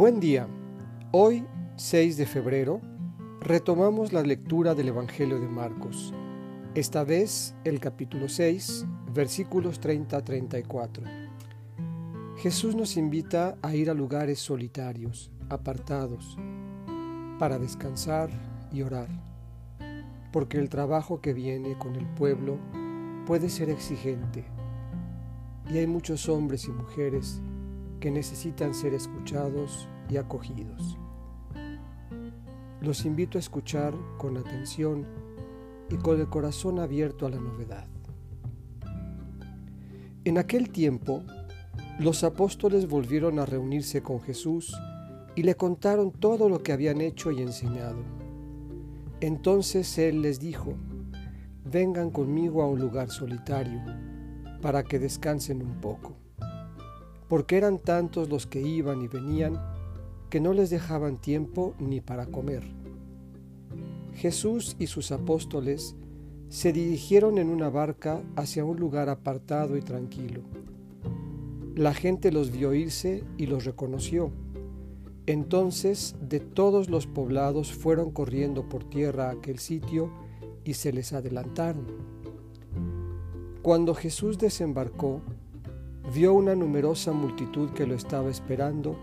Buen día. Hoy, 6 de febrero, retomamos la lectura del Evangelio de Marcos, esta vez el capítulo 6, versículos 30 a 34. Jesús nos invita a ir a lugares solitarios, apartados, para descansar y orar, porque el trabajo que viene con el pueblo puede ser exigente y hay muchos hombres y mujeres que necesitan ser escuchados y acogidos. Los invito a escuchar con atención y con el corazón abierto a la novedad. En aquel tiempo, los apóstoles volvieron a reunirse con Jesús y le contaron todo lo que habían hecho y enseñado. Entonces Él les dijo, vengan conmigo a un lugar solitario, para que descansen un poco porque eran tantos los que iban y venían que no les dejaban tiempo ni para comer. Jesús y sus apóstoles se dirigieron en una barca hacia un lugar apartado y tranquilo. La gente los vio irse y los reconoció. Entonces de todos los poblados fueron corriendo por tierra a aquel sitio y se les adelantaron. Cuando Jesús desembarcó, vio una numerosa multitud que lo estaba esperando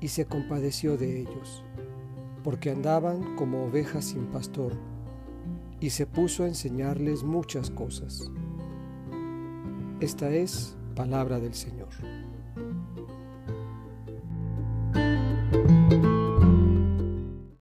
y se compadeció de ellos, porque andaban como ovejas sin pastor, y se puso a enseñarles muchas cosas. Esta es palabra del Señor.